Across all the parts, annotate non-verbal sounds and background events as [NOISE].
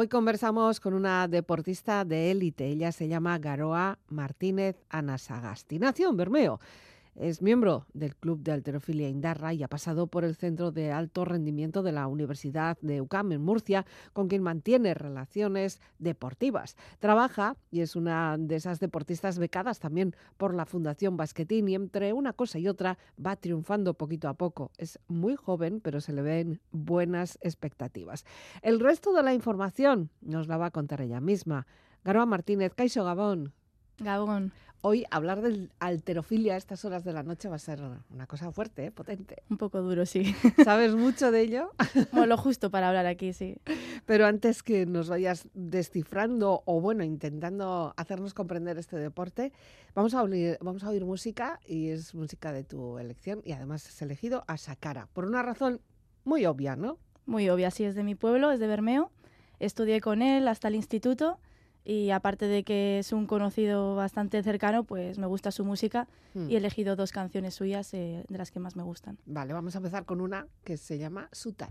Hoy conversamos con una deportista de élite. Ella se llama Garoa Martínez Anasagasti. Nació Bermeo es miembro del Club de Alterofilia Indarra y ha pasado por el Centro de Alto Rendimiento de la Universidad de UCAM en Murcia, con quien mantiene relaciones deportivas. Trabaja y es una de esas deportistas becadas también por la Fundación Basquetín y entre una cosa y otra va triunfando poquito a poco. Es muy joven, pero se le ven buenas expectativas. El resto de la información nos la va a contar ella misma. Garoa Martínez, Caixo Gabón. Gabón. Hoy hablar de alterofilia a estas horas de la noche va a ser una cosa fuerte, ¿eh? potente. Un poco duro, sí. [LAUGHS] ¿Sabes mucho de ello? [LAUGHS] Bueno, lo justo para hablar aquí, sí. Pero antes que nos vayas descifrando o bueno, intentando hacernos comprender este deporte, vamos a, oír, vamos a oír música y es música de tu elección y además has elegido a Sakara por una razón muy obvia, ¿no? Muy obvia, sí, es de mi pueblo, es de Bermeo. Estudié con él hasta el instituto y aparte de que es un conocido bastante cercano, pues me gusta su música y he hmm. elegido dos canciones suyas eh, de las que más me gustan. Vale, vamos a empezar con una que se llama Sutan.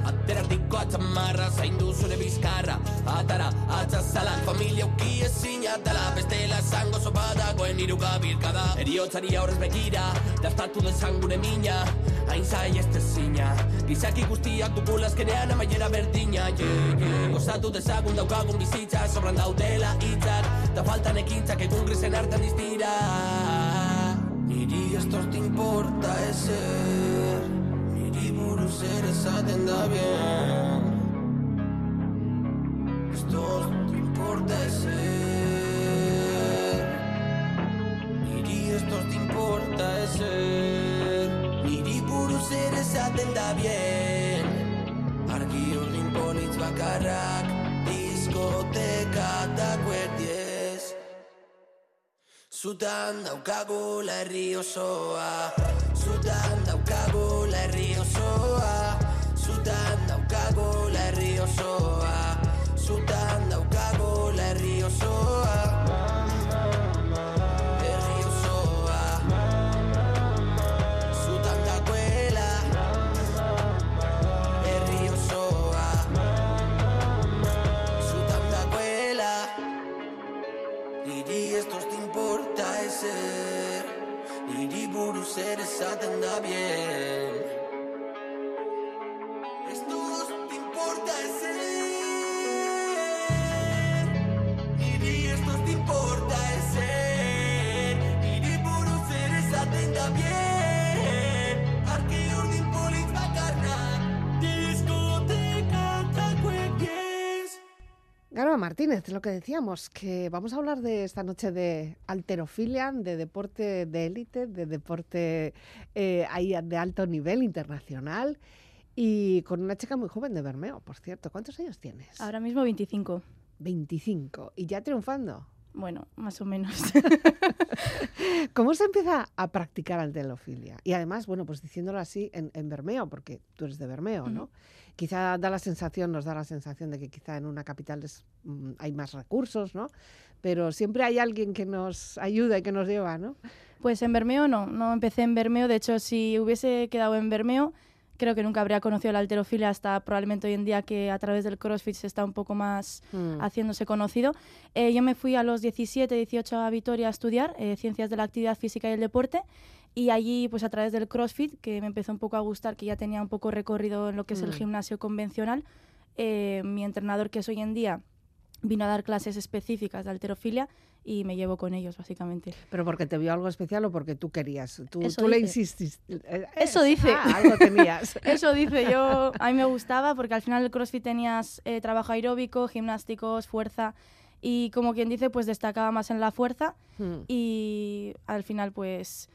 Ateratik koatzen marra Zaindu zure bizkarra. Atara, atzazalak Familia uki ezin atala. Bestela esango sopa dagoen iruka birkada Eriotzari aurrez begira Daztatu desan gure mina. Hain zai ez tezina. Gizaki guztiak dukula azkenean amaiera berdina. Yeah, yeah. Gozatu dezagun daukagun bizitza Sobran daudela hitzak. Da faltan ekintzak egun grisen hartan diztira. Niri esto te importa ere esaten da bien. Esto te importa ser Niri esto te importa ser Niri buruz ere esaten da bien. Argi urdin politz bakarrak Diskoteka da kuertie Zutan daukagu herri osoa Zutan daukagu herri osoa Zutan daukagu herri osoa Zutan daukagu herri osoa ser Niri buru zer esaten da bien Esto te importa ese Niri esto te importa ese. Buru zer esaten da bien Garba Martínez, lo que decíamos, que vamos a hablar de esta noche de alterofilia, de deporte de élite, de deporte eh, de alto nivel internacional y con una chica muy joven de Bermeo, por cierto. ¿Cuántos años tienes? Ahora mismo 25. 25. ¿Y ya triunfando? Bueno, más o menos. [LAUGHS] ¿Cómo se empieza a practicar alterofilia? Y además, bueno, pues diciéndolo así, en, en Bermeo, porque tú eres de Bermeo, ¿no? quizá da la sensación, nos da la sensación de que quizá en una capital mm, hay más recursos, ¿no? Pero siempre hay alguien que nos ayuda y que nos lleva, ¿no? Pues en Bermeo no, no empecé en Bermeo. De hecho, si hubiese quedado en Bermeo, creo que nunca habría conocido la alterofilia hasta probablemente hoy en día que a través del CrossFit se está un poco más hmm. haciéndose conocido. Eh, yo me fui a los 17, 18 a Vitoria a estudiar eh, Ciencias de la Actividad Física y el Deporte y allí, pues a través del CrossFit, que me empezó un poco a gustar, que ya tenía un poco recorrido en lo que es el mm. gimnasio convencional, eh, mi entrenador, que es hoy en día vino a dar clases específicas de alterofilia y me llevo con ellos, básicamente. ¿Pero porque te vio algo especial o porque tú querías? Tú, Eso tú le dice. insististe. Eh, Eso eh, dice. ah, algo tenías. [LAUGHS] Eso dice yo, a mí me gustaba porque al final el CrossFit tenías eh, trabajo aeróbico, gimnásticos, fuerza y como quien dice, pues destacaba más en la fuerza Hmm. y al final pues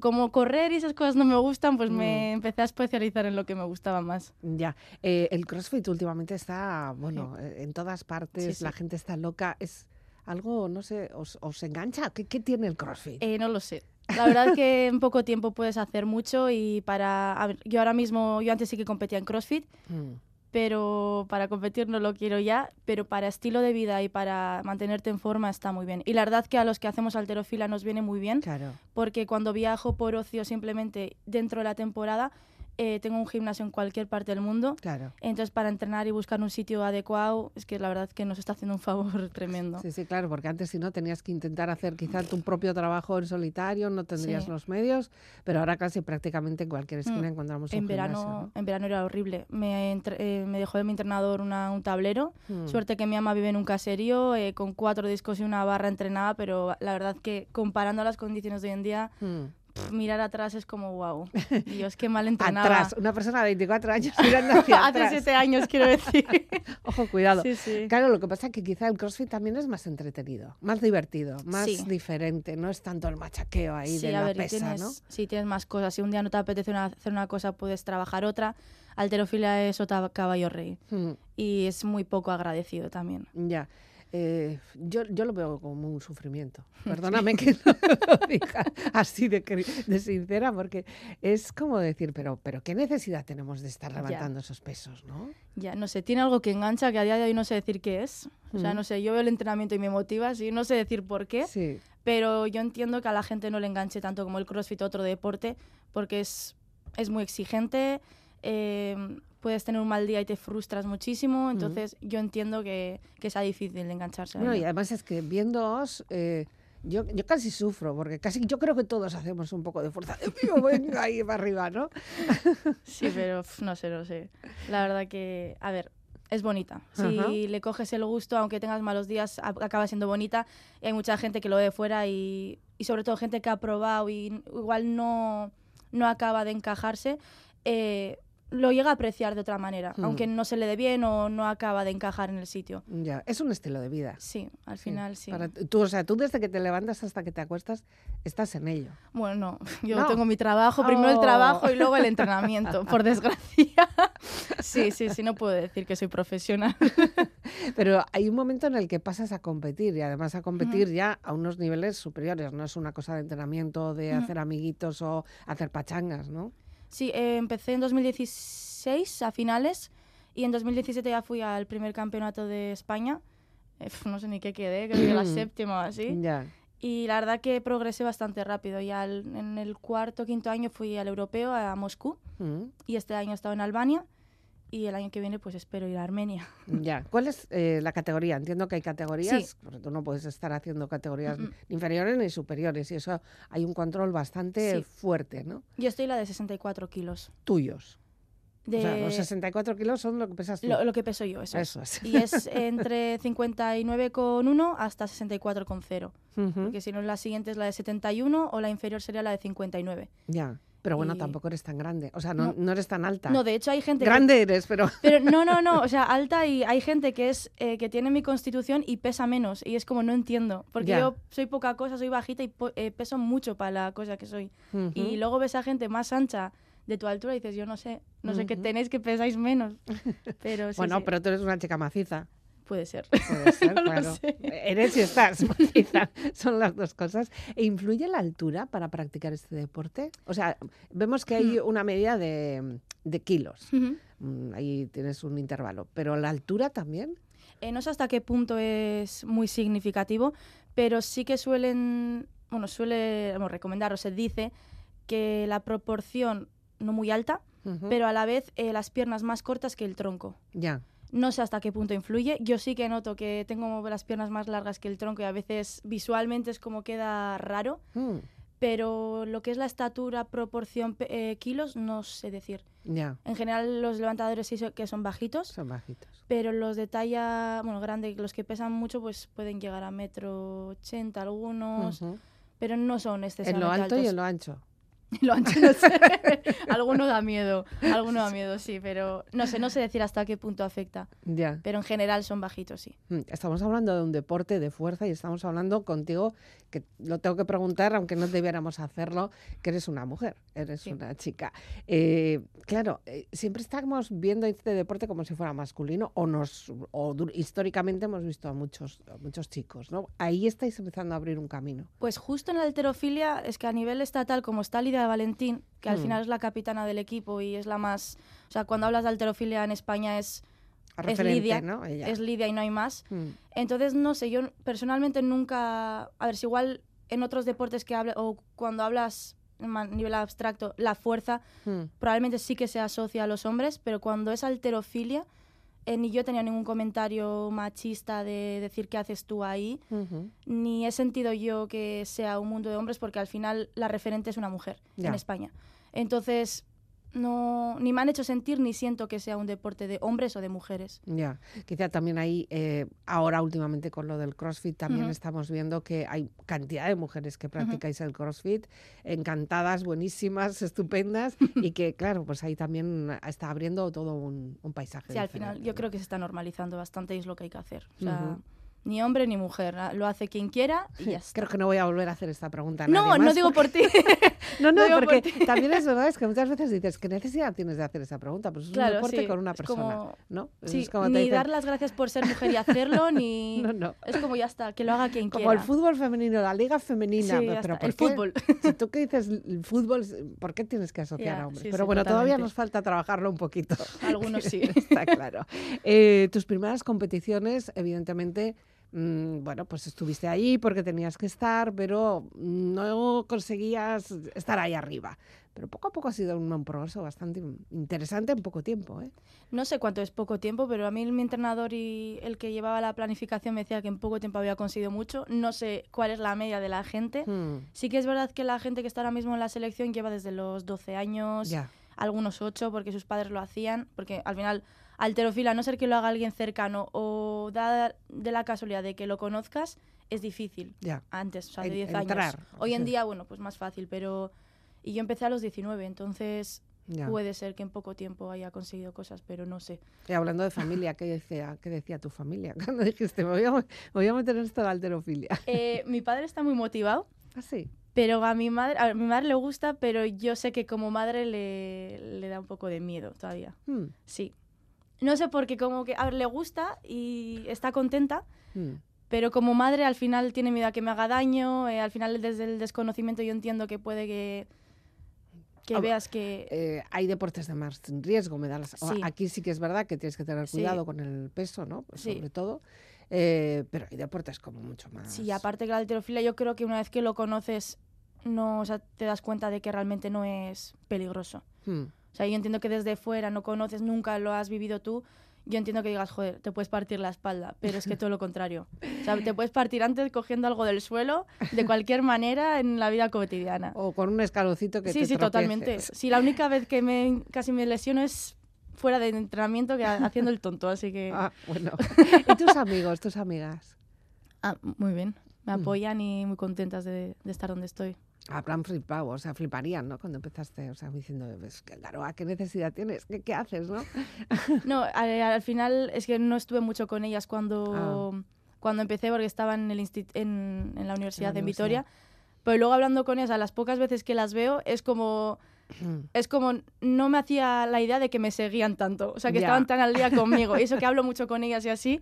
como correr y esas cosas no me gustan, pues me empecé a especializar en lo que me gustaba más. Ya, Eh, el CrossFit últimamente está, bueno, eh, en todas partes, Sí, sí. la gente está loca, es algo, no sé, os, os engancha, ¿Qué, qué tiene el CrossFit? Eh, no lo sé. La verdad que [LAUGHS] en poco tiempo puedes hacer mucho y para... a ver, yo ahora mismo, yo antes sí que competía en CrossFit, Mm, pero para competir no lo quiero ya, pero para estilo de vida y para mantenerte en forma está muy bien. Y la verdad que a los que hacemos alterofila nos viene muy bien, claro, porque cuando viajo por ocio simplemente dentro de la temporada, eh, tengo un gimnasio en cualquier parte del mundo. claro. Entonces, para entrenar y buscar un sitio adecuado, es que la verdad que nos está haciendo un favor [LAUGHS] tremendo. Sí, sí, claro, porque antes si no tenías que intentar hacer quizá tu propio trabajo en solitario, no tendrías Sí. los medios, pero ahora casi prácticamente en cualquier esquina Mm, encontramos un En verano, gimnasio, en verano era horrible. Me, entre- eh, me dejó de mi entrenador una- un tablero. ¿no? Mm. Suerte que mi ama vive en un caserío eh, con cuatro discos y una barra entrenada, pero la verdad que comparando las condiciones de hoy en día, Mm. Mirar atrás es como wow. Dios, qué mal entrenaba. Atrás, una persona de 24 años [LAUGHS] mirando hacia Hace atrás. siete años, quiero decir. [LAUGHS] Ojo, cuidado. sí, sí. Claro, lo que pasa es que quizá el CrossFit también es más entretenido, más divertido, más Sí. diferente, no es tanto el machaqueo ahí de la ver, pesa, tienes, ¿no? sí, tienes más cosas. Si un día no te apetece una- hacer una cosa, puedes trabajar otra. Alterofilia es otra caballo rey. Mm, Y es muy poco agradecido también. ya. Eh, yo, yo lo veo como un sufrimiento. [LAUGHS] Perdóname que no lo diga así de, de sincera, porque es como decir, pero, pero ¿qué necesidad tenemos de estar Ya. levantando esos pesos, no? Ya, no sé, tiene algo que engancha que a día de hoy no sé decir qué es. O sea, Mm. no sé, yo veo el entrenamiento y me motiva, sí, no sé decir por qué, Sí. pero yo entiendo que a la gente no le enganche tanto como el CrossFit o otro deporte, porque es, es muy exigente, eh, puedes tener un mal día y te frustras muchísimo, entonces yo entiendo que, que sea difícil de engancharse. a Bueno, y además es que viéndoos, eh, yo, yo casi sufro, porque casi yo creo que todos hacemos un poco de fuerza. [LAUGHS] Mío, venga ahí para arriba, ¿no? [LAUGHS] Sí, pero no sé, no sé. La verdad que, a ver, es bonita. Si Ajá. le coges el gusto, aunque tengas malos días, acaba siendo bonita. Y hay mucha gente que lo ve de fuera y, y sobre todo gente que ha probado y igual no, no acaba de encajarse, eh, lo llega a apreciar de otra manera, Hmm. aunque no se le dé bien o no acaba de encajar en el sitio. Ya, es un estilo de vida. Sí, al final sí. Para tú, o sea, tú desde que te levantas hasta que te acuestas, estás en ello. Bueno, no, [LAUGHS] yo No. tengo mi trabajo, primero el Oh. trabajo y luego el entrenamiento, por [LAUGHS] desgracia. Sí, sí, sí, no puedo decir que soy profesional. [LAUGHS] Pero hay un momento en el que pasas a competir y además a competir ya a unos niveles superiores. No es una cosa de entrenamiento, de hacer amiguitos o hacer pachangas, ¿no? Sí, eh, empecé en 2016 a finales y en 2017 ya fui al primer campeonato de España. Eh, no sé ni qué quedé, creo que la [CLEARS THROAT] séptima o así. Ya. Y la verdad que progresé bastante rápido. Ya en el cuarto quinto año fui al europeo, a Moscú, Mm, y este año he estado en Albania. Y el año que viene pues espero ir a Armenia. [LAUGHS] Ya. ¿Cuál es eh, la categoría? Entiendo que hay categorías, Sí. porque tú no puedes estar haciendo categorías Mm, mm. ni inferiores ni superiores y eso hay un control bastante Sí. fuerte, ¿no? Yo estoy la de 64 kilos. Tuyos. De O sea, los 64 kilos son lo que pesas tú. lo, lo que peso yo, eso. es. Eso es. Y es [LAUGHS] entre 59,1 hasta 64,0. Ujú. Porque si no, la siguiente es la de 71 o la inferior sería la de 59. Ya. Pero bueno, Y- tampoco eres tan grande. O sea, no, No. no eres tan alta. No, de hecho hay gente que- Grande eres, pero... [LAUGHS] Pero no, no, no, [LAUGHS] o sea, alta y hay gente que es eh, que tiene mi constitución y pesa menos y es como no entiendo, porque yo soy poca cosa, soy bajita y eh, peso mucho para la cosa que soy. Ujú. Y luego ves a gente más ancha de tu altura y dices, yo no sé, no sé qué tenéis que pesáis menos. [LAUGHS] Pero sí, bueno, sí, pero tú eres una chica maciza. Puede ser. Puede ser, [LAUGHS] No claro. sé. Eres y estás. [LAUGHS] Son las dos cosas. ¿E influye la altura para practicar este deporte? O sea, vemos que hay una medida de, de kilos. Mm, Ahí tienes un intervalo. ¿Pero la altura también? Eh, no sé hasta qué punto es muy significativo, pero sí que suelen, bueno, suele bueno, recomendar o se dice que la proporción no muy alta, pero a la vez eh, las piernas más cortas que el tronco. Ya. No sé hasta qué punto influye. Yo sí que noto que tengo las piernas más largas que el tronco y a veces visualmente es como queda raro, Mm. pero lo que es la estatura, proporción, eh, kilos, no sé decir. Ya. En general los levantadores sí que son bajitos. Son bajitos. Pero los de talla, bueno, grande, los que pesan mucho, pues pueden llegar a metro ochenta algunos, pero no son excesivamente En lo alto y en lo ancho. [LAUGHS] lo ancho no sé. [LAUGHS] alguno da miedo, alguno da miedo, sí, pero no sé, no sé decir hasta qué punto afecta. Ya. Pero en general son bajitos, sí. Mm, estamos hablando de un deporte de fuerza y estamos hablando contigo, que lo tengo que preguntar, aunque no debiéramos hacerlo, que eres una mujer, eres una chica. Eh, claro, eh, siempre estamos viendo este deporte como si fuera masculino, o nos o históricamente hemos visto a muchos, a muchos chicos, ¿no? Ahí estáis empezando a abrir un camino. Pues justo en la alterofilia es que a nivel estatal, como está Lidia Valentín, que al mm. final es la capitana del equipo y es la más... O sea, cuando hablas de alterofilia en España es es Lidia, es Lidia y no hay más. Mm. Entonces, no sé, yo personalmente nunca, a ver, si igual en otros deportes que hablas, o cuando hablas a nivel abstracto, la fuerza, mm. probablemente sí que se asocia a los hombres, pero cuando es alterofilia, eh, ni yo tenía ningún comentario machista de decir qué haces tú ahí, ni he sentido yo que sea un mundo de hombres, porque al final la referente es una mujer en España. Entonces, no ni me han hecho sentir ni siento que sea un deporte de hombres o de mujeres. Ya, quizá también ahí, eh, ahora últimamente con lo del CrossFit, también estamos viendo que hay cantidad de mujeres que practicáis el CrossFit, encantadas, buenísimas, [LAUGHS] estupendas, [LAUGHS] y que claro, pues ahí también está abriendo todo un, paisaje. Sí, al final yo creo que se está normalizando bastante y es lo que hay que hacer. O sea, ni hombre ni mujer, lo hace quien quiera y ya está. Creo que no voy a volver a hacer esta pregunta. [LAUGHS] no, no digo por ti. no, no, porque también es verdad, es que muchas veces dices, ¿qué necesidad tienes de hacer esa pregunta? Pues es un deporte con una persona, ¿no? Sí, ni dar las gracias por ser mujer y hacerlo, [LAUGHS] ni... no, no. Es como ya está, que lo haga quien quiera. Como el fútbol femenino, la liga femenina. Sí, pero el fútbol. Si tú que dices el fútbol, ¿por qué tienes que asociar a hombres? pero bueno, todavía nos falta trabajarlo un poquito. Algunos sí. [LAUGHS] está claro. Eh, tus primeras competiciones, evidentemente Mm, bueno, pues estuviste ahí porque tenías que estar, pero no conseguías estar ahí arriba. Pero poco a poco ha sido un, progreso bastante interesante en poco tiempo. ¿eh? No sé cuánto es poco tiempo, pero a mí mi entrenador y el que llevaba la planificación me decía que en poco tiempo había conseguido mucho. No sé cuál es la media de la gente. Hmm. Sí que es verdad que la gente que está ahora mismo en la selección lleva desde los 12 años, algunos 8 porque sus padres lo hacían, porque al final alterofila, a no ser que lo haga alguien cercano o da de la casualidad de que lo conozcas, es difícil. Ya. Antes, o sea, de 10 años. Hoy en día, bueno, pues más fácil, pero... Y yo empecé a los 19, entonces puede ser que en poco tiempo haya conseguido cosas, pero no sé. Y hablando de familia, ¿qué decía, qué decía tu familia [LAUGHS] cuando dijiste, me voy a, voy a meter en esto de alterofilia? [LAUGHS] Eh, mi padre está muy motivado. ¿Ah, sí? Pero a mi madre, a mi madre le gusta, pero yo sé que como madre le, le da un poco de miedo todavía. Hmm. Sí, no sé por qué, como que a ver, le gusta y está contenta, mm. pero como madre al final tiene miedo a que me haga daño, eh, al final desde el desconocimiento yo entiendo que puede que que veas que... Eh, hay deportes de más riesgo, me da Aquí sí que es verdad que tienes que tener cuidado con el peso, ¿no? Sobre todo. Eh, pero hay deportes como mucho más... Sí, aparte que la alterofilia yo creo que una vez que lo conoces, no, o sea, te das cuenta de que realmente no es peligroso. Hmm. O sea, yo entiendo que desde fuera no conoces, nunca lo has vivido tú. Yo entiendo que digas, joder, te puedes partir la espalda, pero es que todo lo contrario. O sea, te puedes partir antes cogiendo algo del suelo, de cualquier manera, en la vida cotidiana. O con un escalocito que sí, te Sí, sí, totalmente. Sí, la única vez que me, casi me lesiono es fuera de entrenamiento que haciendo el tonto, así que... Ah, bueno. [LAUGHS] ¿Y tus amigos, tus amigas? Ah, muy bien. Me mm. apoyan y muy contentas de, de estar donde estoy. Habrán flipado, o sea, fliparían, ¿no? Cuando empezaste, o sea, diciendo, pues, claro, ¿a qué necesidad tienes? ¿Qué, qué haces, no? [LAUGHS] no, al, final es que no estuve mucho con ellas cuando, ah. cuando empecé, porque estaba en, el en, en la universidad de Vitoria. Pero luego hablando con ellas, a las pocas veces que las veo, es como [CLEARS THROAT] es como no me hacía la idea de que me seguían tanto, o sea, que estaban tan al día conmigo. Y eso que hablo [LAUGHS] mucho con ellas y así,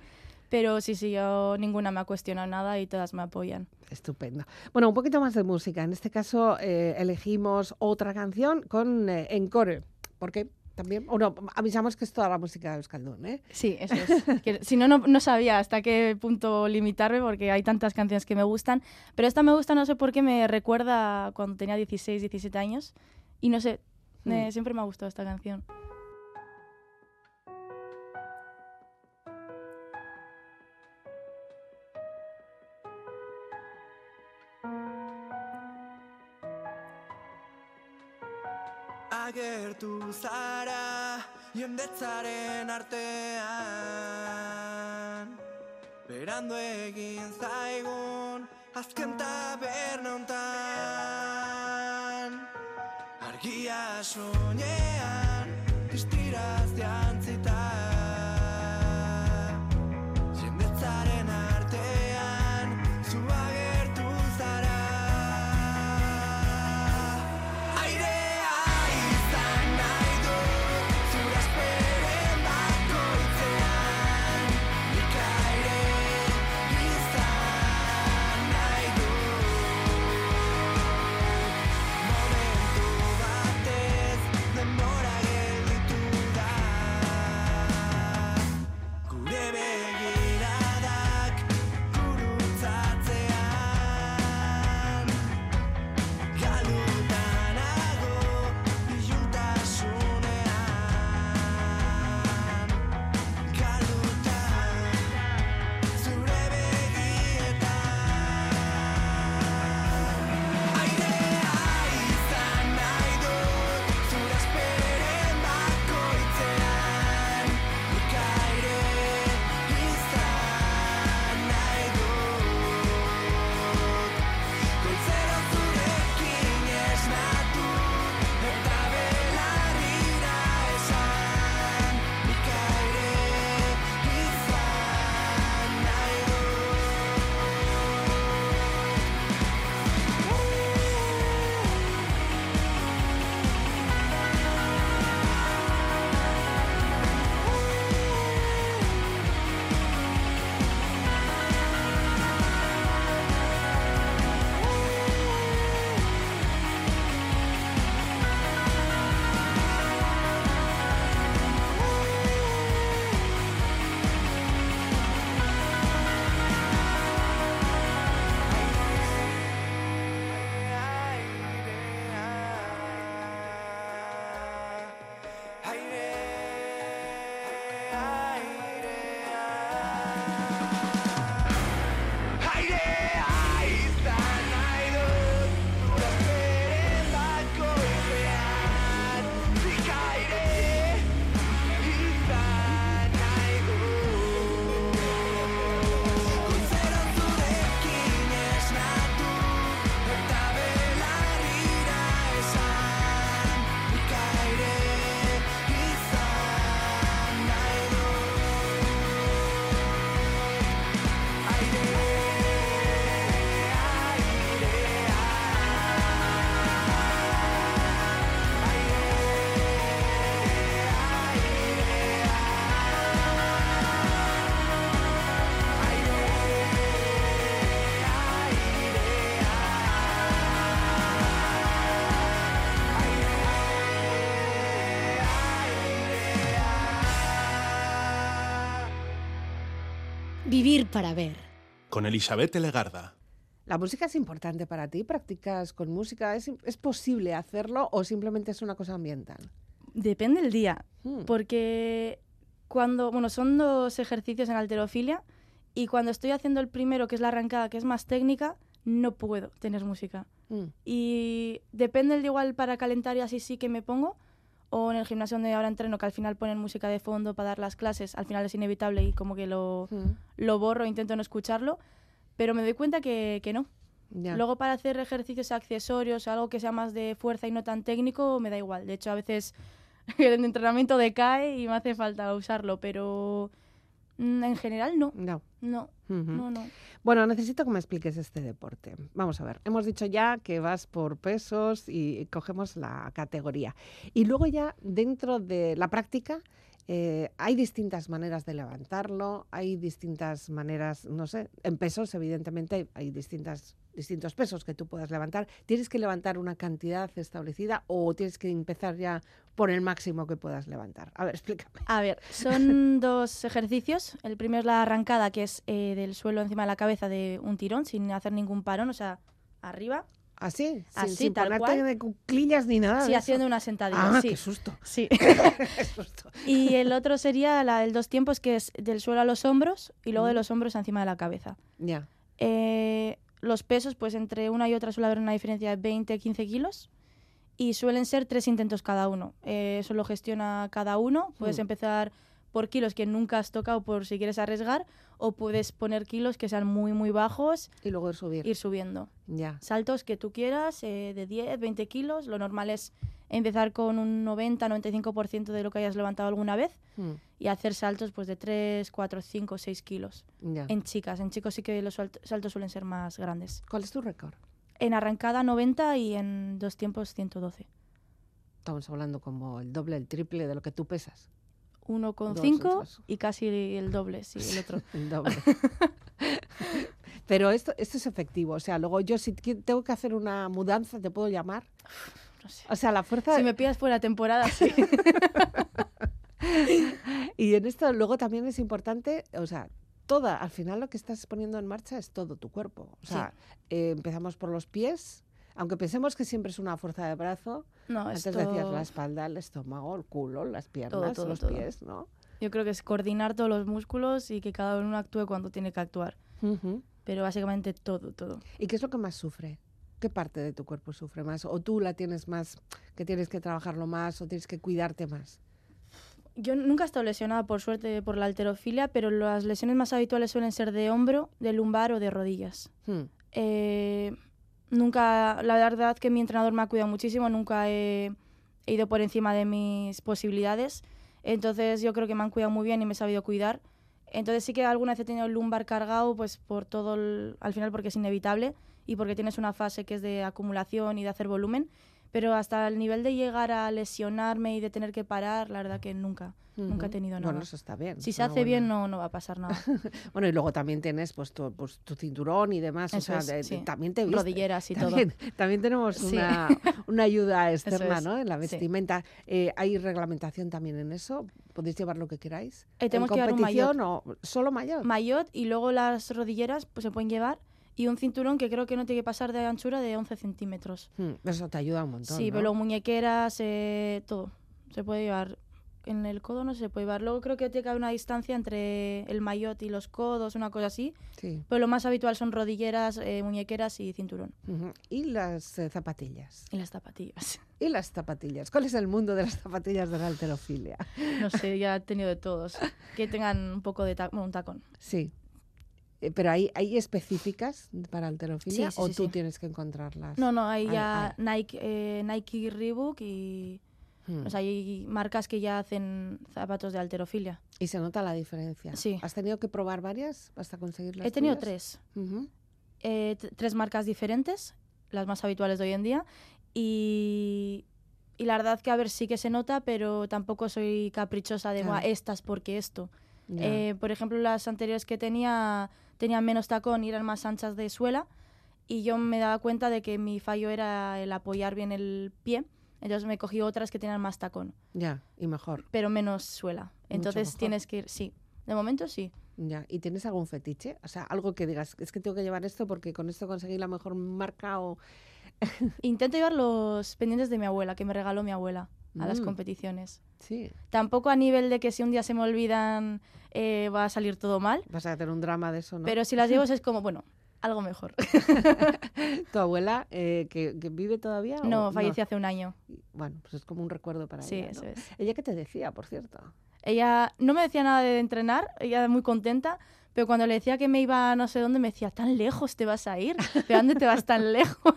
pero sí, sí, yo ninguna me ha cuestionado nada y todas me apoyan. Estupendo. Bueno, un poquito más de música. En este caso eh, elegimos otra canción con eh, Encore. ¿Por qué? También, o no, avisamos que es toda la música de Euskaldun, ¿eh? Sí, eso es. [LAUGHS] si no, no, sabía hasta qué punto limitarme porque hay tantas canciones que me gustan. Pero esta me gusta, no sé por qué, me recuerda cuando tenía 16, 17 años. Y no sé, hmm. siempre me ha gustado esta canción. Agertu zara jendetzaren artean. Berando egin zaigun azken taberna hontan Argia soñean Vivir para ver. Con Elizabeth Legarda. ¿La música es importante para ti? ¿Practicas con música? ¿Es, es posible hacerlo o simplemente es una cosa ambiental? Depende del día, Hmm. porque cuando, bueno, son dos ejercicios en alterofilia y cuando estoy haciendo el primero, que es la arrancada, que es más técnica, no puedo tener música. Mm. Y depende del igual para calentar y así sí que me pongo, o en el gimnasio donde ahora entreno, que al final ponen música de fondo para dar las clases, al final es inevitable y como que lo, Mm. lo borro, intento no escucharlo, pero me doy cuenta que, que no. Luego para hacer ejercicios accesorios, algo que sea más de fuerza y no tan técnico, me da igual. De hecho, a veces [LAUGHS] el entrenamiento decae y me hace falta usarlo, pero en general no. No. No, no. Bueno, necesito que me expliques este deporte. Vamos a ver, hemos dicho ya que vas por pesos y cogemos la categoría. Y luego ya dentro de la práctica eh, hay distintas maneras de levantarlo, hay distintas maneras, no sé, en pesos evidentemente hay distintas, distintos pesos que tú puedas levantar. ¿Tienes que levantar una cantidad establecida o tienes que empezar ya por el máximo que puedas levantar? A ver, [LAUGHS] explícame. A ver, son [LAUGHS] dos ejercicios. El primero es la arrancada, que es eh, del suelo encima de la cabeza de un tirón, sin hacer ningún parón, o sea, arriba. ¿Así? Sin, Así, sin tal ponerte cual. de cuclillas ni nada. Sí, de haciendo eso. una sentadilla. Ah, sí. qué susto. Sí. [LAUGHS] qué susto. Y el otro sería la del dos tiempos, que es del suelo a los hombros y luego de Mm. los hombros encima de la cabeza. Ya. Eh, los pesos, pues entre una y otra suele haber una diferencia de 20-15 kilos. y suelen ser tres intentos cada uno. Eh, eso lo gestiona cada uno. Puedes Hmm. empezar por kilos que nunca has tocado por si quieres arriesgar o puedes poner kilos que sean muy, muy bajos, Y luego ir subir. ir subiendo. Ya. Saltos que tú quieras, eh, de 10, 20 kilos. Lo normal es empezar con un 90-95% de lo que hayas levantado alguna vez Mm, y hacer saltos pues de 3, 4, 5, 6 kilos. En chicas, en chicos sí que los salt- saltos suelen ser más grandes. ¿Cuál es tu récord? En arrancada 90 y en dos tiempos 112. Estamos hablando como el doble, el triple de lo que tú pesas. Uno con Dos, 5 dos. y casi el doble, sí, el otro. [LAUGHS] El doble. [LAUGHS] Pero esto, esto es efectivo. O sea, luego yo si tengo que hacer una mudanza, ¿te puedo llamar? No sé. O sea, la fuerza... Si me pidas fuera temporada, sí. [LAUGHS] Y en esto luego también es importante, o sea, toda, al final lo que estás poniendo en marcha es todo tu cuerpo. O sea, eh, empezamos por los pies, aunque pensemos que siempre es una fuerza de brazo, No, antes esto... decías la espalda, el estómago, el culo, las piernas, todo, los todo. pies, ¿no? Yo creo que es coordinar todos los músculos y que cada uno actúe cuando tiene que actuar. Pero básicamente todo, todo. ¿Y qué es lo que más sufre? ¿Qué parte de tu cuerpo sufre más? ¿O tú la tienes más, que tienes que trabajarlo más o tienes que cuidarte más? Yo nunca he estado lesionada, por suerte, por la alterofilia, pero las lesiones más habituales suelen ser de hombro, de lumbar o de rodillas. Hmm. Eh, nunca, la verdad que mi entrenador me ha cuidado muchísimo, nunca he, he ido por encima de mis posibilidades. Entonces yo creo que me han cuidado muy bien y me he sabido cuidar. Entonces sí que alguna vez he tenido el lumbar cargado, pues por todo, el- al final porque es inevitable y porque tienes una fase que es de acumulación y de hacer volumen. Pero hasta el nivel de llegar a lesionarme y de tener que parar, la verdad que nunca, nunca he tenido nada. Bueno, eso está bien. si se hace bien buena- no, no va a pasar nada. [LAUGHS] Bueno, y luego también tienes pues tu, pues, tu cinturón y demás. o Eso sea, es, sí. también te viste. Rodilleras y todo. También, también tenemos Sí. una, una ayuda [LAUGHS] externa, es, ¿no? En la sí. vestimenta. Eh, ¿Hay reglamentación también en eso? ¿Podéis llevar lo que queráis? Eh, tenemos que ¿En llevar un competición o solo mayor? maillot y luego las rodilleras pues se pueden llevar y un cinturón que creo que no tiene que pasar de anchura de 11 centímetros. Hmm, Eso te ayuda un montón, sí, ¿no? pero muñequeras, eh, todo. Se puede llevar. En el codo no se puede llevar. Luego creo que tiene que haber una distancia entre el maillot y los codos, una cosa así. Sí. Pero lo más habitual son rodilleras, eh, muñequeras y cinturón. Ujú. Y las eh, zapatillas. Y las zapatillas. [LAUGHS] Y las zapatillas. ¿Cuál es el mundo de las zapatillas de la alterofilia? No sé, ya he [LAUGHS] tenido de todos. Que tengan un poco de ta- bueno, un tacón. Sí. Eh, Pero hay, hay específicas para alterofilia Sí, sí, o sí, tú tienes que encontrarlas. No, no, hay Hay- ya Nike, eh, Nike Reebok y... Hmm. O sea, hay marcas que ya hacen zapatos de alterofilia. Y se nota la diferencia. Sí. ¿Has tenido que probar varias hasta conseguir las He tenido tuyas? tres. Eh, tres marcas diferentes, las más habituales de hoy en día. Y, y la verdad que, a ver, sí que se nota, pero tampoco soy caprichosa de, Claro. "Buah, estas porque esto. Eh, por ejemplo, las anteriores que tenía tenían menos tacón y eran más anchas de suela. Y yo me daba cuenta de que mi fallo era el apoyar bien el pie. Entonces me cogí otras que tenían más tacón, Ya, y mejor. pero menos suela. Entonces mejor. tienes que ir, sí. De momento sí. Ya. ¿Y tienes algún fetiche? O sea, algo que digas, es que tengo que llevar esto porque con esto conseguí la mejor marca o... [LAUGHS] Intento llevar los pendientes de mi abuela, que me regaló mi abuela a las Mm. competiciones. Sí, Tampoco a nivel de que si un día se me olvidan eh, va a salir todo mal, vas a tener un drama de eso, ¿no? pero si las llevo [LAUGHS] es como, bueno, algo mejor. [LAUGHS] ¿Tu abuela eh, que, que vive todavía? o no, falleció hace un año. Bueno, pues es como un recuerdo para Sí, ella, ¿no? eso es. ¿Ella qué te decía, por cierto? Ella no me decía nada de entrenar, ella muy contenta, pero cuando le decía que me iba a no sé dónde, me decía, ¿tan lejos te vas a ir? ¿De dónde te vas tan [LAUGHS] lejos?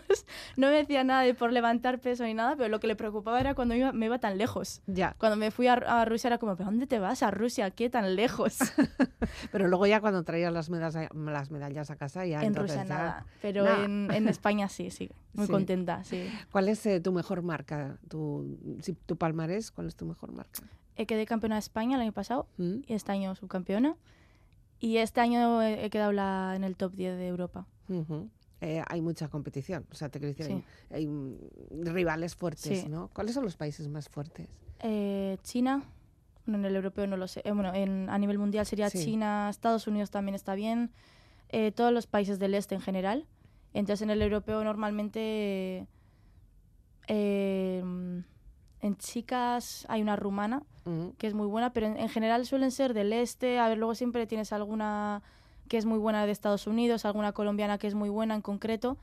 No me decía nada de por levantar peso ni nada, pero lo que le preocupaba era cuando iba- me iba tan lejos. Ya, Cuando me fui a, a Rusia era como, ¿pero dónde te vas a Rusia? ¿Qué tan lejos? [LAUGHS] pero luego ya cuando traías las medallas, las medallas a casa ya en entonces Rusia ya- nada, pero nada. en, en [LAUGHS] España sí, sí. Muy Sí. contenta, sí. ¿Cuál es eh, tu mejor marca? Tu, si, tu palmarés, ¿cuál es tu mejor marca? Eh, quedé campeona de España el año pasado ¿Mm? y este año subcampeona. Y este año he, quedado la- en el top 10 de Europa. Eh, hay mucha competición, o sea, te quiero decir, Sí. hay, hay, mm, rivales fuertes, Sí. ¿no? ¿Cuáles son los países más fuertes? Eh, China, bueno, en el europeo no lo sé. Eh, bueno, en, a nivel mundial sería Sí. China, Estados Unidos también está bien, todos los países del este en general. Entonces en el europeo normalmente en chicas hay una rumana que es muy buena, pero en, en general suelen ser del este. A ver, luego siempre tienes alguna que es muy buena de Estados Unidos, alguna colombiana que es muy buena en concreto,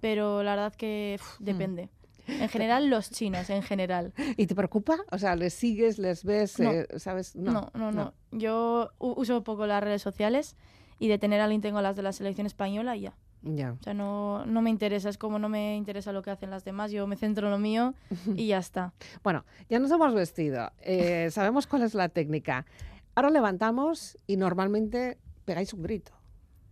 pero la verdad que uf, depende. En general, los chinos, en general. [LAUGHS] ¿Y te preocupa? O sea, ¿les sigues, les ves, No. eh, sabes? No, no, no. Yo u- uso poco las redes sociales y de tener a alguien tengo las de la selección española y ya. Ya. O sea, no, no me interesa, es como no me interesa lo que hacen las demás, yo me centro en lo mío [LAUGHS] y ya está. Bueno, ya nos hemos vestido, eh, sabemos cuál es la técnica. Ahora levantamos y normalmente pegáis un grito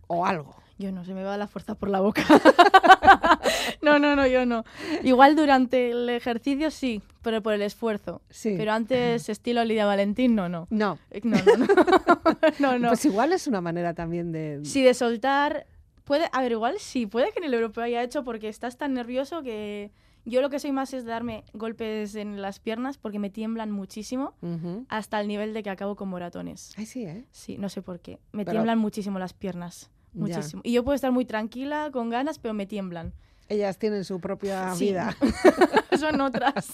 o algo. Yo no, se me va la fuerza por la boca. [LAUGHS] no, no, no, yo no. Igual durante el ejercicio sí, pero por el esfuerzo. Sí. Pero antes, estilo Lidia Valentín, no, no. No, Eh, No, no, no. [LAUGHS] no, no. pues igual es una manera también de... Sí, de soltar. Puede, a ver, igual sí, puede que en el europeo haya hecho porque estás tan nervioso que yo lo que soy más es darme golpes en las piernas porque me tiemblan muchísimo Ujú. hasta el nivel de que acabo con moratones. Ay, sí, ¿eh? Sí, no sé por qué. Me Pero- tiemblan muchísimo las piernas. Ya. Muchísimo. Y yo puedo estar muy tranquila, con ganas, pero me tiemblan. Ellas tienen su propia Sí. vida. [LAUGHS] Son [LAUGHS] otras.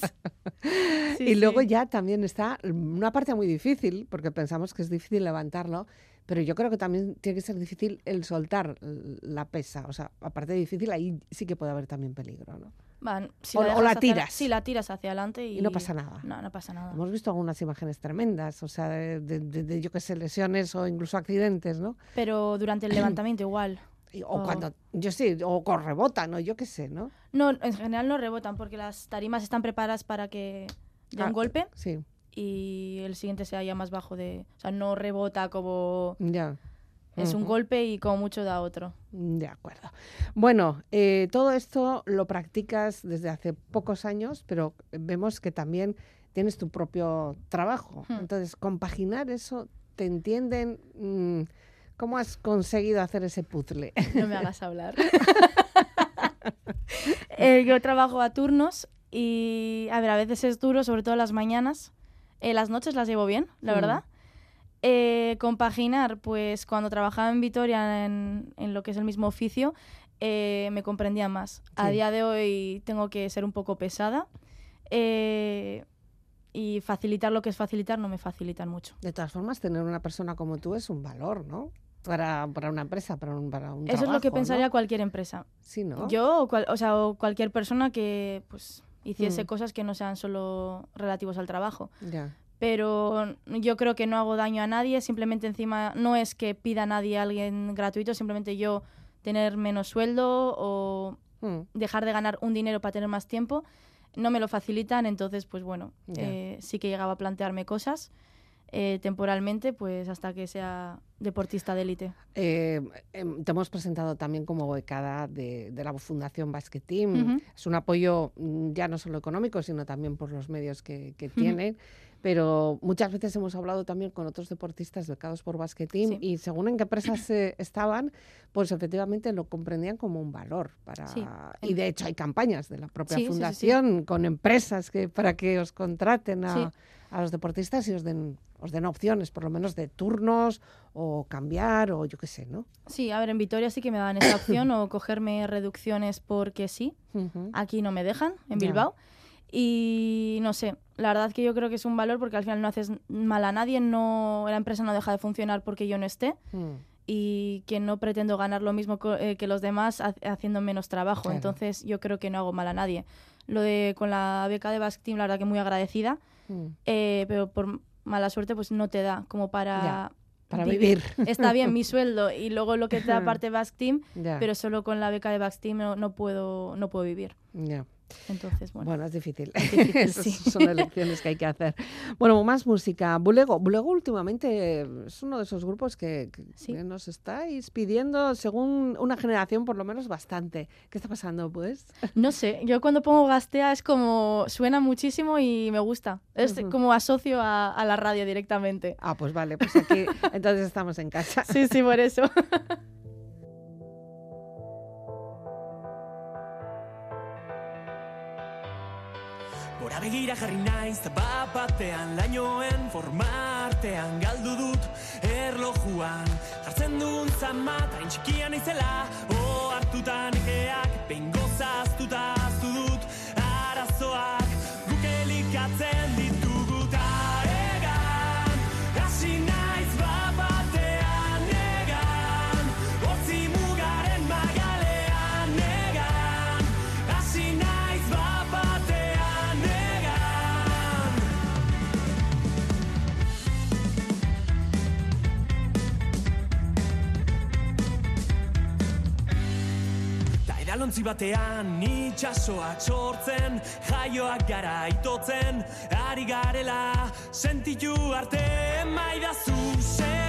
Sí, y luego sí. ya también está una parte muy difícil, porque pensamos que es difícil levantarlo, pero yo creo que también tiene que ser difícil el soltar la pesa. O sea, aparte de difícil, ahí sí que puede haber también peligro, ¿no? Van, si O- o dejas la hacia- tiras. Sí, la tiras hacia adelante y... Y no pasa nada. No, no pasa nada. Hemos visto algunas imágenes tremendas, o sea, de, de- de- de, yo que sé, lesiones o incluso accidentes, ¿no? Pero durante el levantamiento igual. [CLEARS THROAT] O Oh. cuando, yo sí, o con rebotan, o yo qué sé, ¿no? No, en general no rebotan porque las tarimas están preparadas para que dé Ah, un golpe Sí, y el siguiente sea ya más bajo de... O sea, no rebota como... ya. Es un golpe y como mucho da otro. De acuerdo. Bueno, eh, todo esto lo practicas desde hace pocos años, pero vemos que también tienes tu propio trabajo. Entonces, compaginar eso, ¿te entienden? Mm, ¿Cómo has conseguido hacer ese puzzle? [LAUGHS] No me hagas [LAUGHS] hablar. [LAUGHS] Eh, yo trabajo a turnos y, a ver, a veces es duro, sobre todo las mañanas. Eh, las noches las llevo bien, la Mm. verdad. Eh, compaginar, pues cuando trabajaba en Vitoria en, en lo que es el mismo oficio, eh, me comprendía más. A día de hoy tengo que ser un poco pesada eh, y facilitar lo que es facilitar no me facilitan mucho. De todas formas, tener una persona como tú es un valor, ¿no? Para, para una empresa, para un, para un Eso es lo que pensaría ¿no? cualquier empresa. Sí, ¿no? Yo, o, cual- o sea, o cualquier persona que pues hiciese Mm. cosas que no sean solo relativos al trabajo. Pero yo creo que no hago daño a nadie, simplemente encima no es que pida a nadie a alguien gratuito, simplemente yo tener menos sueldo o Mm, dejar de ganar un dinero para tener más tiempo, no me lo facilitan, entonces pues bueno, eh, sí que llegaba a plantearme cosas eh, temporalmente, pues hasta que sea deportista de élite. Eh, em, te hemos presentado también como becada de, de la Fundación Basket Team. Es un apoyo mm, ya no solo económico, sino también por los medios que, que tienen. Pero muchas veces hemos hablado también con otros deportistas becados por Basket Team Sí. y según en qué empresas eh, [CLEARS THROAT] estaban, pues efectivamente lo comprendían como un valor. para Sí. Y de hecho hay campañas de la propia Sí, fundación con empresas que para que os contraten a, a los deportistas y os den, os den opciones, por lo menos de turnos o cambiar o yo qué sé, ¿no? Sí, a ver, en Vitoria sí que me daban esa opción [COUGHS] o cogerme reducciones porque sí. Aquí no me dejan, en. Bilbao. Y no sé, la verdad que yo creo que es un valor porque al final no haces mal a nadie, no, la empresa no deja de funcionar porque yo no esté Mm. y que no pretendo ganar lo mismo eh, que los demás ha- haciendo menos trabajo. Claro. Entonces yo creo que no hago mal a nadie. Lo de con la beca de Basque Team, la verdad que muy agradecida, Mm. eh, pero por mala suerte pues no te da como para... Ya, para vi- vivir. [LAUGHS] Está bien mi [LAUGHS] sueldo y luego lo que te da [LAUGHS] aparte Basque Team, Ya, pero solo con la beca de Basque Team no, no puedo, no puedo vivir. ya. Entonces, bueno. Bueno, es difícil. difícil, [LAUGHS] Esas sí. son elecciones que hay que hacer. Bueno, más música. Bulego. Bulego últimamente es uno de esos grupos que, que Sí. nos estáis pidiendo, según una generación, por lo menos bastante. ¿Qué está pasando, pues? [LAUGHS] No sé, yo cuando pongo Gastea es como suena muchísimo y me gusta. Es Ujú. como asocio a, a la radio directamente. Ah, pues vale, pues aquí [LAUGHS] entonces estamos en casa. Sí, sí, por eso. Bora begira jarri naiz, bat batean lainoen formartean galdu dut erlojuan. Jartzen dugun zama, train txikian izela O hartutan ekeak, behin Edalontzi batean itxasoak sortzen Jaioak gara itotzen Ari garela sentitu arte Maidazu segundu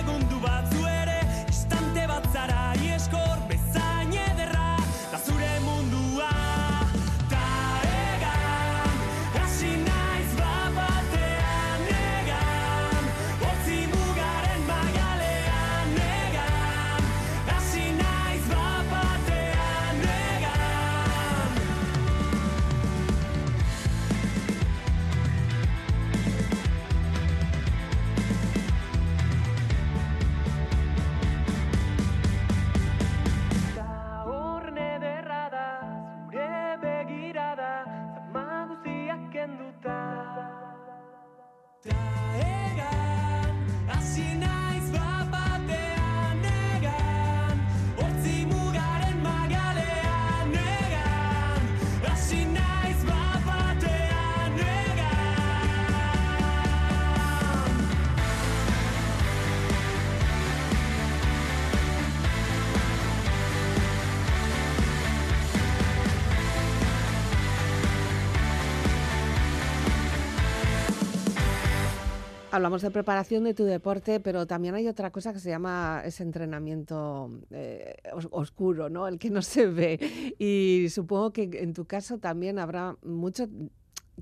Hablamos de preparación de tu deporte, pero también hay otra cosa que se llama ese entrenamiento eh, os- oscuro, ¿no? El que no se ve. Y supongo que en tu caso también habrá mucho,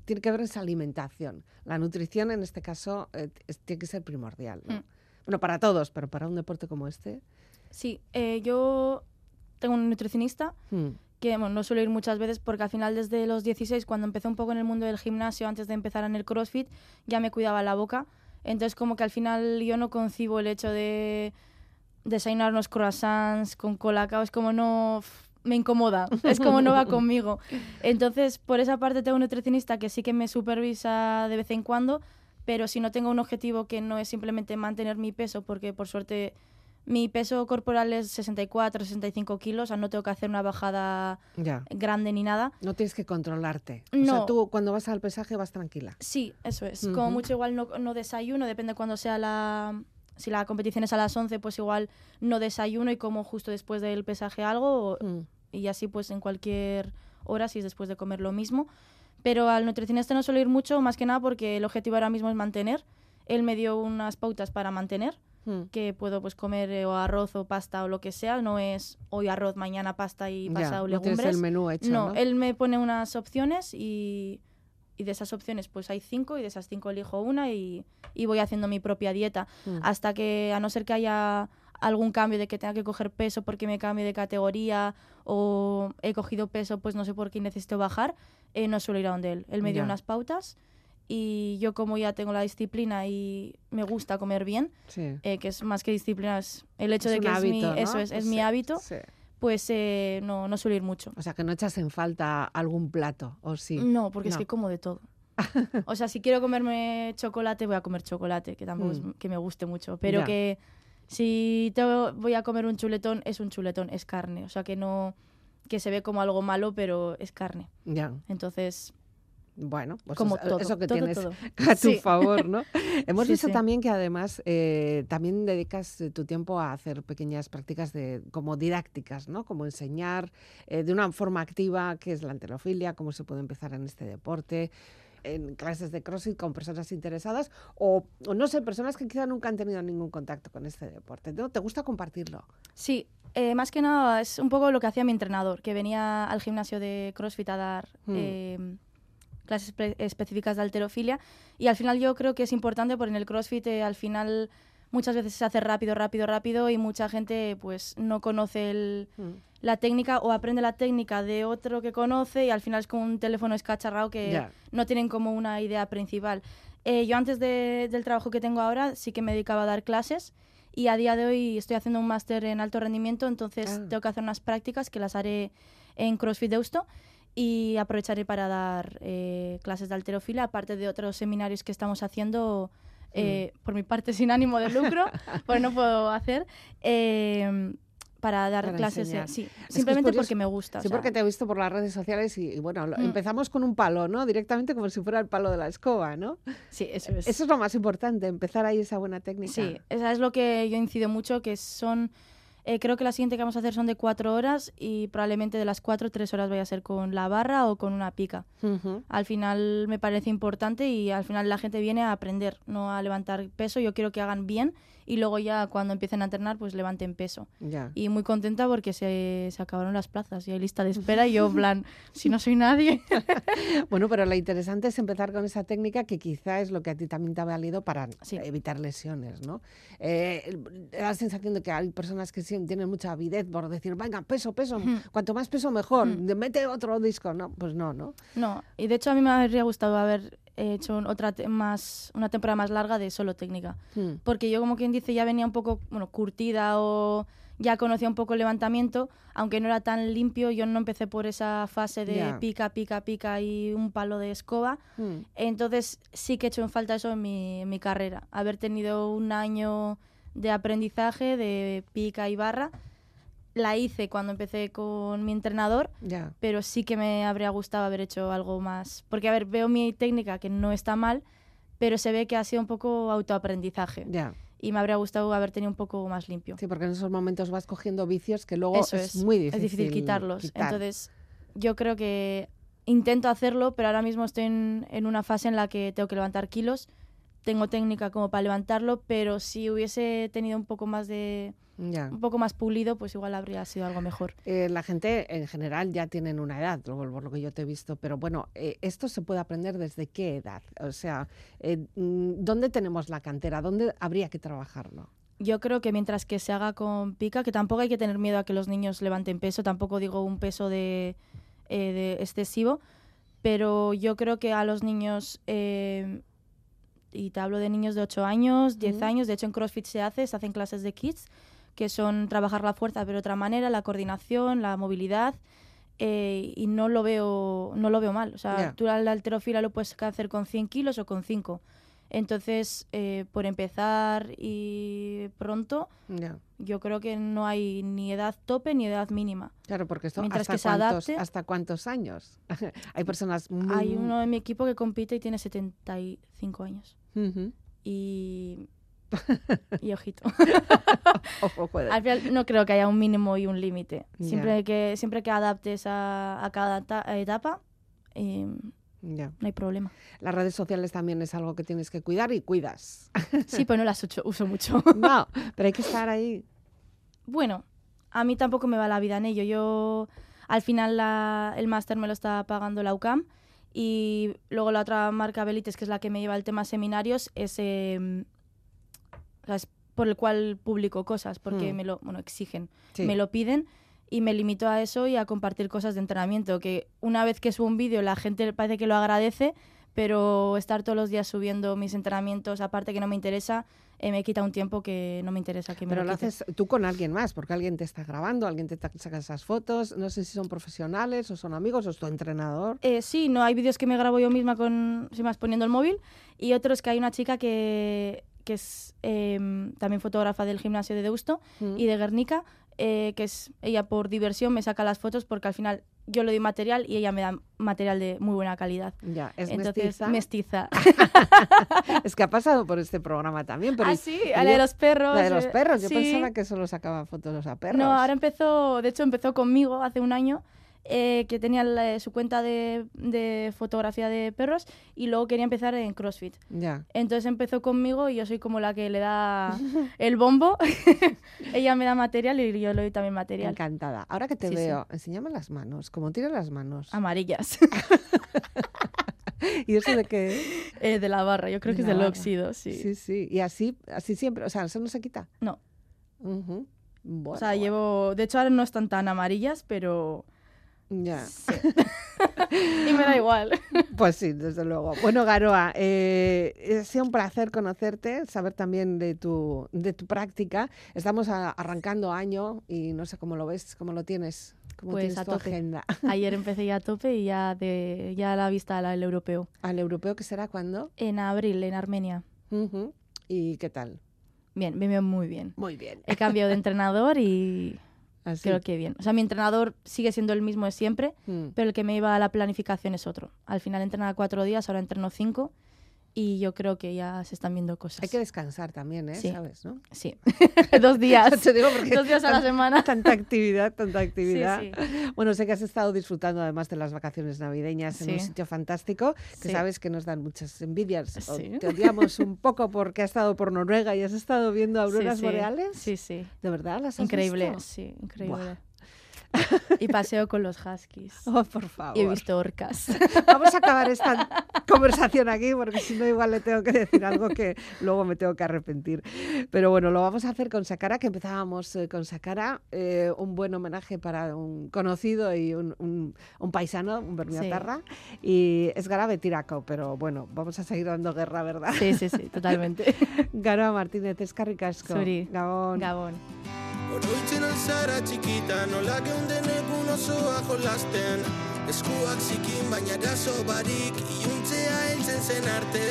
tiene que ver esa alimentación. La nutrición en este caso eh, tiene que ser primordial, ¿no? Mm. Bueno, para todos, pero para un deporte como este. Sí, eh, yo tengo un nutricionista mm, que bueno, no suelo ir muchas veces porque al final desde los 16, cuando empecé un poco en el mundo del gimnasio, antes de empezar en el CrossFit, ya me cuidaba la boca. Entonces como que al final yo no concibo el hecho de desayunar unos croissants con colacao, es como no... me incomoda, es como no va [LAUGHS] conmigo. Entonces por esa parte tengo un nutricionista que sí que me supervisa de vez en cuando, pero si no tengo un objetivo que no es simplemente mantener mi peso, porque por suerte mi peso corporal es 64, 65 kilos, o sea, no tengo que hacer una bajada ya. grande ni nada. No tienes que controlarte. O sea, No. tú cuando vas al pesaje vas tranquila. Sí, eso es. Como Ujú. mucho igual no, no desayuno, depende cuando sea la... Si la competición es a las 11, pues igual no desayuno y como justo después del pesaje algo o- Mm, y así pues en cualquier hora si es después de comer lo mismo. Pero al nutricionista no suelo ir mucho, más que nada porque el objetivo ahora mismo es mantener. Él me dio unas pautas para mantener, mm. que puedo pues comer eh, o arroz o pasta o lo que sea. No es hoy arroz, mañana pasta y Ya, pasado no tienes legumbres. el menú hecho, no, ¿no? él me pone unas opciones y, y de esas opciones pues hay cinco y de esas cinco elijo una y, y voy haciendo mi propia dieta. Mm. Hasta que, a no ser que haya algún cambio de que tenga que coger peso porque me cambie de categoría o he cogido peso pues no sé por qué necesito bajar, eh, no suelo ir a donde él. Él me dio Ya. unas pautas y yo como ya tengo la disciplina y me gusta comer bien, Sí. eh, que es más que disciplina, es el hecho Es de que es mi, eso es, es mi hábito, sí. pues eh, no, no suelo ir mucho. O sea, que no echas en falta algún plato, ¿o sí? No, porque es No. que como de todo. [LAUGHS] o sea, si quiero comerme chocolate, voy a comer chocolate, que tampoco es Mm. que me guste mucho. Pero Ya. que si tengo- voy a comer un chuletón, es un chuletón, es carne. O sea, que no que se ve como algo malo, pero es carne. Ya, Entonces, bueno, pues como eso, todo. eso que todo, tienes todo. [LAUGHS] a tu Sí. favor, ¿no? [LAUGHS] Hemos Sí, visto sí. también que además eh, también dedicas eh, tu tiempo a hacer pequeñas prácticas de como didácticas, ¿no? Como enseñar eh, de una forma activa qué es la anterofilia, cómo se puede empezar en este deporte en clases de CrossFit con personas interesadas o, o no sé, personas que quizá nunca han tenido ningún contacto con este deporte. ¿no? ¿Te gusta compartirlo? Sí, eh, más que nada es un poco lo que hacía mi entrenador, que venía al gimnasio de CrossFit a dar Mm. eh, clases específicas de alterofilia. Y al final yo creo que es importante porque en el CrossFit eh, al final muchas veces se hace rápido, rápido, rápido y mucha gente pues no conoce el- la técnica o aprende la técnica de otro que conoce y al final es como un teléfono escacharrado que Ya. no tienen como una idea principal. Eh, yo antes de- del trabajo que tengo ahora sí que me dedicaba a dar clases y a día de hoy estoy haciendo un máster en alto rendimiento, entonces Ah. tengo que hacer unas prácticas que las haré en CrossFit Deusto y aprovecharé para dar eh, clases de alterofilia, aparte de otros seminarios que estamos haciendo, eh, por mi parte [LAUGHS] sin ánimo de lucro, pues no puedo hacer, eh, para dar Para clases, eh, sí, simplemente porque me gusta. o Sí, sea, porque te he visto por las redes sociales y, y bueno, lo- Mm. empezamos con un palo, ¿no? Directamente como si fuera el palo de la escoba, ¿no? sí, eso es. Eso es lo más importante, empezar ahí esa buena técnica. Sí, esa es lo que yo incido mucho, que son Eh, creo que la siguiente que vamos a hacer son de cuatro horas y probablemente de las cuatro, tres horas vaya a ser con la barra o con una pica. Ujú. Al final me parece importante y al final la gente viene a aprender, no a levantar peso. Yo quiero que hagan bien y luego ya cuando empiecen a entrenar pues levanten peso. Y muy contenta porque se, se acabaron las plazas y hay lista de [LAUGHS] espera y yo, plan, si no soy nadie. [LAUGHS] Bueno, pero lo interesante es empezar con esa técnica que quizá es lo que a ti también te ha valido para Sí. evitar lesiones, ¿no? Eh, la sensación de que hay personas que sí tienen mucha avidez por decir, venga, peso, peso, Ujú. cuanto más peso mejor, Mm. mete otro disco, ¿no? Pues no, ¿no? No, y de hecho a mí me habría gustado haber hecho otra más, una temporada más larga de solo técnica. Mm. Porque yo, como quien dice, ya venía un poco, bueno, curtida o ya conocía un poco el levantamiento, aunque no era tan limpio, yo no empecé por esa fase de Ya. pica, pica, pica y un palo de escoba. Mm. Entonces sí que he hecho en falta eso en mi, en mi carrera, haber tenido un año de aprendizaje de pica y barra. La hice cuando empecé con mi entrenador, pero sí que me habría gustado haber hecho algo más. Porque, a ver, veo mi técnica que no está mal, pero se ve que ha sido un poco autoaprendizaje. Y me habría gustado haber tenido un poco más limpio. sí, porque en esos momentos vas cogiendo vicios que luego Eso es, es, muy difícil, es difícil quitarlos. quitar. Entonces, yo creo que intento hacerlo, pero ahora mismo estoy en, en una fase en la que tengo que levantar kilos. Tengo técnica como para levantarlo, pero si hubiese tenido un poco más de Ya. un poco más pulido, pues igual habría sido algo mejor. Eh, la gente en general ya tienen una edad, por lo que yo te he visto, pero bueno, eh, esto se puede aprender desde qué edad, o sea, eh, mm, ¿dónde tenemos la cantera? ¿Dónde habría que trabajarlo? Yo creo que mientras que se haga con pica, que tampoco hay que tener miedo a que los niños levanten peso, tampoco digo un peso de, eh, de excesivo, pero yo creo que a los niños, eh, y te hablo de niños de 8 años, 10 Ujú. años, de hecho en CrossFit se hace, se hacen clases de kids, que son trabajar la fuerza pero de otra manera, la coordinación, la movilidad, eh, y no lo veo no lo veo mal. O sea, Ya. tú la, la halterofilia lo puedes hacer con 100 kilos o con 5. Entonces, eh, por empezar y pronto, yo creo que no hay ni edad tope ni edad mínima. Claro, porque esto Mientras hasta, que se cuántos, adapte- hasta cuántos años. [LAUGHS] Hay personas muy... Hay uno en mi equipo que compite y tiene 75 años. Ujú. Y, [LAUGHS] y ojito. [LAUGHS] Ojo. Al final no creo que haya un mínimo y un límite. Siempre que siempre que adaptes a, a cada ta- etapa, eh, Ya. no hay problema. Las redes sociales también es algo que tienes que cuidar y cuidas. [LAUGHS] Sí, pues no las uso, uso mucho. no, pero hay que estar ahí. Bueno, a mí tampoco me va la vida en ello. Yo, al final, la- el máster me lo está pagando la UCAM y luego la otra marca Belites, que es la que me lleva el tema seminarios, es, eh, es por el cual publico cosas, porque Hmm. me lo bueno, exigen, Sí. me lo piden y me limito a eso y a compartir cosas de entrenamiento, que una vez que subo un vídeo la gente parece que lo agradece, pero estar todos los días subiendo mis entrenamientos, aparte que no me interesa, eh, me quita un tiempo que no me interesa que me Pero lo lo haces tú con alguien más, porque alguien te está grabando, alguien te saca esas fotos. No sé si son profesionales o son amigos o es tu entrenador. Eh, sí, no, hay vídeos que me grabo yo misma con, sin más, poniendo el móvil y otros que hay una chica que, que es em, también fotógrafa del gimnasio de Deusto Mm. y de Guernica, eh, que es ella por diversión me saca las fotos porque al final yo le doy material y ella me da material de muy buena calidad. Ya, es Entonces, mestiza. mestiza. [LAUGHS] es que ha pasado por este programa también. Pero ah, sí, la de los perros. la de los eh, perros. Yo sí. pensaba que solo sacaba fotos a perros. No, ahora empezó, de hecho empezó conmigo hace un año, eh, que tenía la- su cuenta de, de fotografía de perros y luego quería empezar en CrossFit. Ya. Entonces empezó conmigo y yo soy como la que le da [LAUGHS] el bombo. [LAUGHS] Ella me da material y yo le doy también material. Encantada. Ahora que te Sí, sí. veo, enséñame las manos. ¿Cómo tiras las manos? Amarillas. [LAUGHS] ¿Y eso de qué? Eh, de la barra, yo creo De que es del barra. óxido, sí. Sí, sí. Y así, así siempre. O sea, eso no se quita. No, Ujú. Bueno, o sea, llevo... De hecho ahora no están tan amarillas, pero... Ya. [LAUGHS] Y me da igual. Pues sí, desde luego. Bueno, Garoa, eh, ha sido un placer conocerte, saber también de tu, de tu práctica. Estamos a- arrancando año y no sé cómo lo ves, cómo lo tienes, cómo Pues tienes a tu tope. agenda. [LAUGHS] Ayer empecé ya a tope y ya, de, ya a la vista al europeo. ¿Al europeo que será cuándo? En abril, en Armenia. ¿Y qué tal? Bien, me veo muy bien. Muy bien. He cambiado de [LAUGHS] entrenador y Así. creo que bien. O sea, mi entrenador sigue siendo el mismo de siempre, Mm. pero el que me iba a la planificación es otro. Al final entrenaba cuatro días, ahora entreno cinco y yo creo que ya se están viendo cosas. Hay que descansar también, ¿eh? Sí. ¿Sabes, no? Sí, [LAUGHS] dos días. [LAUGHS] Te digo porque dos días a la semana. Tanta actividad, tanta actividad. sí. Bueno, sé que has estado disfrutando además de las vacaciones navideñas en un Sí. sitio fantástico, que Sí. sabes que nos dan muchas envidias. Sí. Te odiamos un poco porque has estado por Noruega y has estado viendo auroras Sí, sí. boreales. Sí, sí. ¿De verdad las has Increíble, visto? sí, increíble. Buah. Y paseo con los huskies. [LAUGHS] Oh, por favor. Y he visto orcas. [LAUGHS] Vamos a acabar esta conversación aquí porque si no igual le tengo que decir algo que luego me tengo que arrepentir. Pero bueno, lo vamos a hacer con Sakara, que empezábamos eh, con Sakara, eh, un buen homenaje para un conocido y un, un- un paisano, un bermiatarra, y es Garabe Tiraco, pero bueno, vamos a seguir dando guerra, ¿verdad? Sí, sí, sí, totalmente. [LAUGHS] Gara Martínez, eskarrik asko. Zuri. Gabon. Alzara txikita nola geunden egun osoa jolasten Eskuak zikin baina eraso barik Iuntzea heltzen zen arte.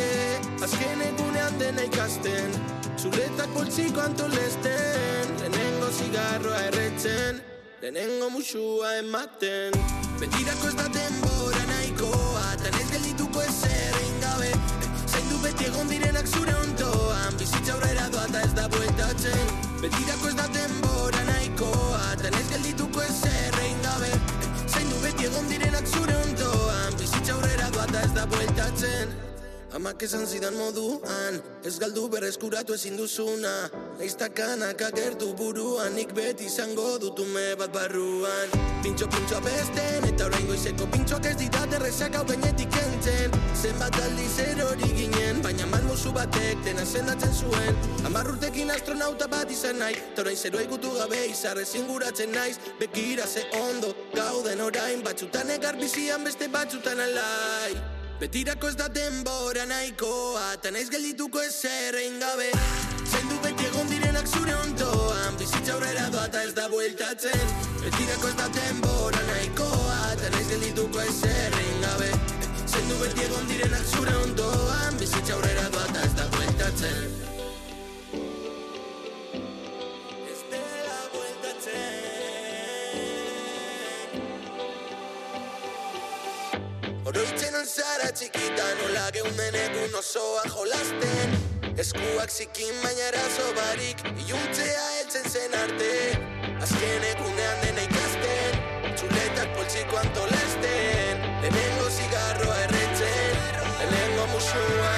Azken egunean dena ikasten Zuretak poltsiko antolesten. Lehenengo zigarroa erretzen Lehenengo musua ematen. Betirako ez da denbora nahikoa Tan ez geldituko ezer egin gabe. Zaindu beti egon direnak zure ondoan Bizitza aurrera doa eta ez da bueltatzen. Betirako ez da denbora nahikoa zure ondoan Bizitza aurrera doa eta ez da bueltatzen Amak esan zidan moduan Ez galdu berreskuratu ezin duzuna. Leiztakanak agertu buruan Nik beti izango dutume bat barruan. Pintxo pintxo besten Eta orain goizeko pintxoak ez ditat errezak hau gainetik kentzen. Zenbat aldiz erori ginen Baina malmuzu batek dena sendatzen zuen. Hamar urtekin astronauta bat izan nahi Ta orain zero ikutu gabe izarre zinguratzen naiz. Bekira ze ondo gauden orain Batzutan egar bizian beste batzutan alai Betirako ez da denbora nahikoa Ta naiz geldituko ezer egin gabe. Zaindu beti egon direnak zure ondoan Bizitza aurrera doa eta ez da bueltatzen. Betirako ez da denbora nahikoa Ta naiz geldituko ezer egin gabe. Zaindu beti egon direnak zure ondoan Bizitza aurrera doa eta ez da bueltatzen Alzara txikita nola geunden egun osoa jolasten Eskuak zikin baina eraso barik Iuntzea heltzen zen arte Azken egunean dena ikasten Txuletak poltsiko antolesten Lehenengo zigarroa erretzen Lehenengo musua